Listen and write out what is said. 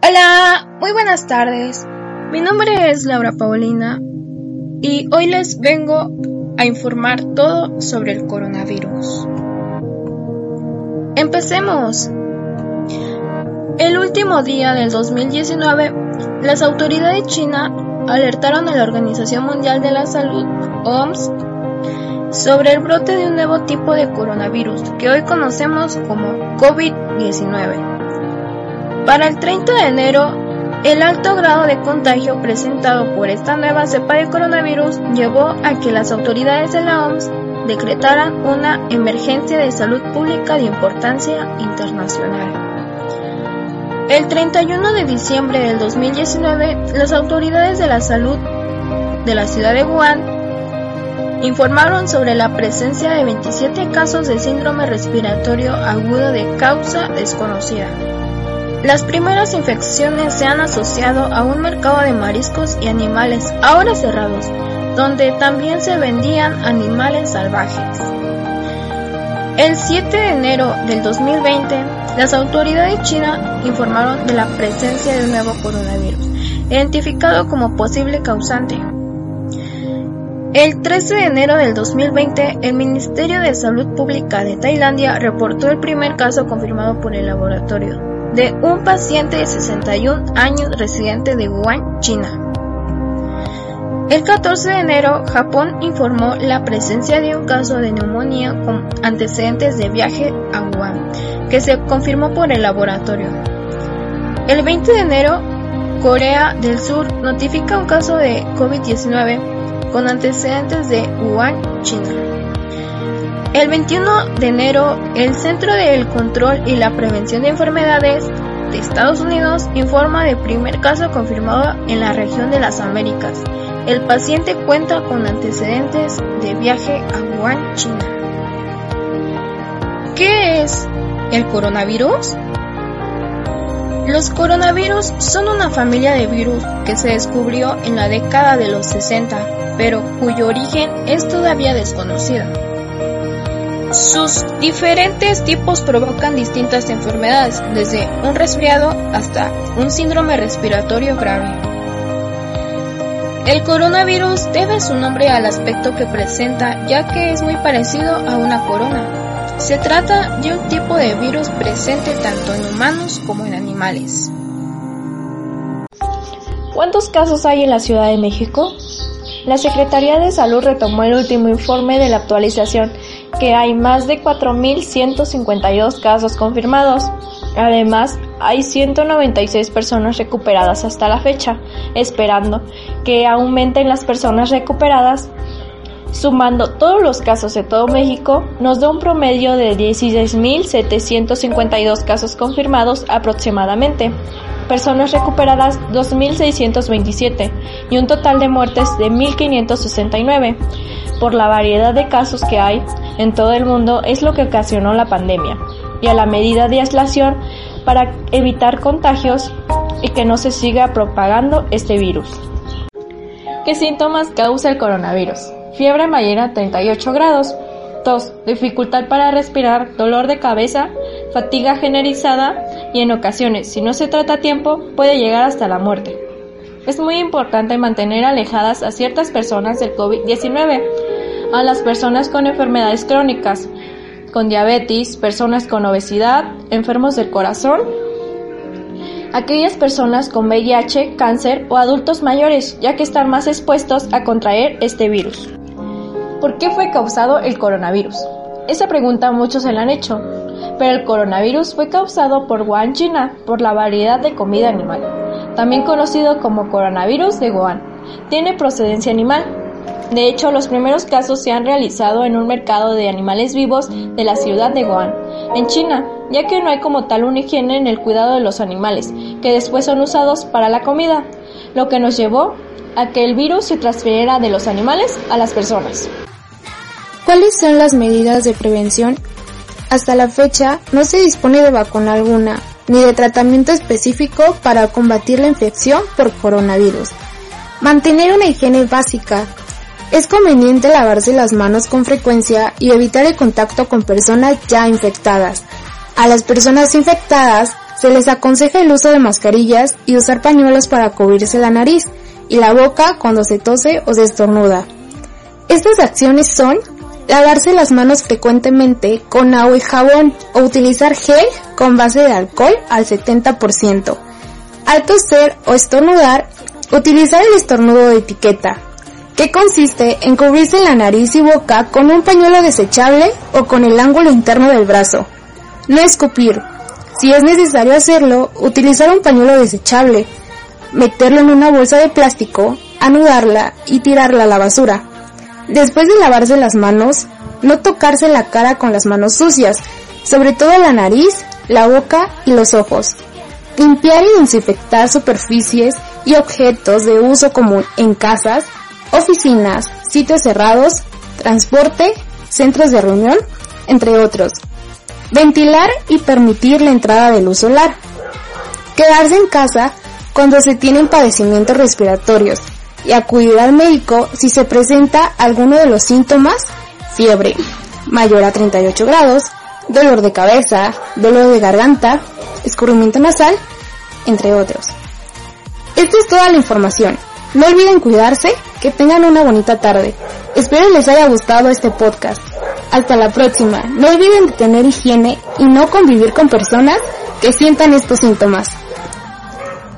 Hola, muy buenas tardes. Mi nombre es Laura Paulina y hoy les vengo a informar todo sobre el coronavirus. Empecemos. El último día del 2019, las autoridades chinas alertaron a la Organización Mundial de la Salud, OMS, sobre el brote de un nuevo tipo de coronavirus que hoy conocemos como COVID-19. Para el 30 de enero, el alto grado de contagio presentado por esta nueva cepa de coronavirus llevó a que las autoridades de la OMS decretaran una emergencia de salud pública de importancia internacional. El 31 de diciembre del 2019, las autoridades de la salud de la ciudad de Wuhan informaron sobre la presencia de 27 casos de síndrome respiratorio agudo de causa desconocida. Las primeras infecciones se han asociado a un mercado de mariscos y animales ahora cerrados, donde también se vendían animales salvajes. El 7 de enero del 2020, las autoridades chinas informaron de la presencia de un nuevo coronavirus, identificado como posible causante. El 13 de enero del 2020, el Ministerio de Salud Pública de Tailandia reportó el primer caso confirmado por el laboratorio de un paciente de 61 años residente de Wuhan, China. El 14 de enero, Japón informó la presencia de un caso de neumonía con antecedentes de viaje a Wuhan, que se confirmó por el laboratorio. El 20 de enero, Corea del Sur notifica un caso de COVID-19 con antecedentes de Wuhan, China. El 21 de enero, el Centro del Control y la Prevención de Enfermedades de Estados Unidos informa de primer caso confirmado en la región de las Américas. El paciente cuenta con antecedentes de viaje a Wuhan, China. ¿Qué es el coronavirus? Los coronavirus son una familia de virus que se descubrió en la década de los 60, pero cuyo origen es todavía desconocido. Sus diferentes tipos provocan distintas enfermedades, desde un resfriado hasta un síndrome respiratorio grave. El coronavirus debe su nombre al aspecto que presenta, ya que es muy parecido a una corona. Se trata de un tipo de virus presente tanto en humanos como en animales. ¿Cuántos casos hay en la Ciudad de México? La Secretaría de Salud retomó el último informe de la actualización que hay más de 4.152 casos confirmados. Además, hay 196 personas recuperadas hasta la fecha, esperando que aumenten las personas recuperadas. Sumando todos los casos de todo México, nos da un promedio de 16.752 casos confirmados aproximadamente, personas recuperadas 2.627 y un total de muertes de 1.569. Por la variedad de casos que hay, en todo el mundo es lo que ocasionó la pandemia y a la medida de aislación para evitar contagios y que no se siga propagando este virus. ¿Qué síntomas causa el coronavirus? Fiebre mañana 38 grados, tos, dificultad para respirar, dolor de cabeza, fatiga generalizada y en ocasiones, si no se trata a tiempo, puede llegar hasta la muerte. Es muy importante mantener alejadas a ciertas personas del COVID-19 a las personas con enfermedades crónicas, con diabetes, personas con obesidad, enfermos del corazón, aquellas personas con VIH, cáncer o adultos mayores, ya que están más expuestos a contraer este virus. ¿Por qué fue causado el coronavirus? Esa pregunta muchos se la han hecho, pero el coronavirus fue causado por Wuhan, China, por la variedad de comida animal, también conocido como coronavirus de Wuhan. Tiene procedencia animal. De hecho, los primeros casos se han realizado en un mercado de animales vivos de la ciudad de Wuhan, en China, ya que no hay como tal una higiene en el cuidado de los animales, que después son usados para la comida, lo que nos llevó a que el virus se transfiriera de los animales a las personas. ¿Cuáles son las medidas de prevención? Hasta la fecha no se dispone de vacuna alguna ni de tratamiento específico para combatir la infección por coronavirus. Mantener una higiene básica. Es conveniente lavarse las manos con frecuencia y evitar el contacto con personas ya infectadas. A las personas infectadas se les aconseja el uso de mascarillas y usar pañuelos para cubrirse la nariz y la boca cuando se tose o se estornuda. Estas acciones son lavarse las manos frecuentemente con agua y jabón o utilizar gel con base de alcohol al 70%. Al toser o estornudar, utilizar el estornudo de etiqueta, que consiste en cubrirse la nariz y boca con un pañuelo desechable o con el ángulo interno del brazo. No escupir. Si es necesario hacerlo, utilizar un pañuelo desechable, meterlo en una bolsa de plástico, anudarla y tirarla a la basura. Después de lavarse las manos, no tocarse la cara con las manos sucias, sobre todo la nariz, la boca y los ojos. Limpiar y desinfectar superficies y objetos de uso común en casas, oficinas, sitios cerrados, transporte, centros de reunión, entre otros. Ventilar y permitir la entrada de luz solar. Quedarse en casa cuando se tienen padecimientos respiratorios, y acudir al médico si se presenta alguno de los síntomas, fiebre mayor a 38 grados, dolor de cabeza, dolor de garganta, escurrimiento nasal, entre otros. Esta es toda la información. No olviden cuidarse, que tengan una bonita tarde. Espero les haya gustado este podcast. Hasta la próxima. No olviden de tener higiene y no convivir con personas que sientan estos síntomas.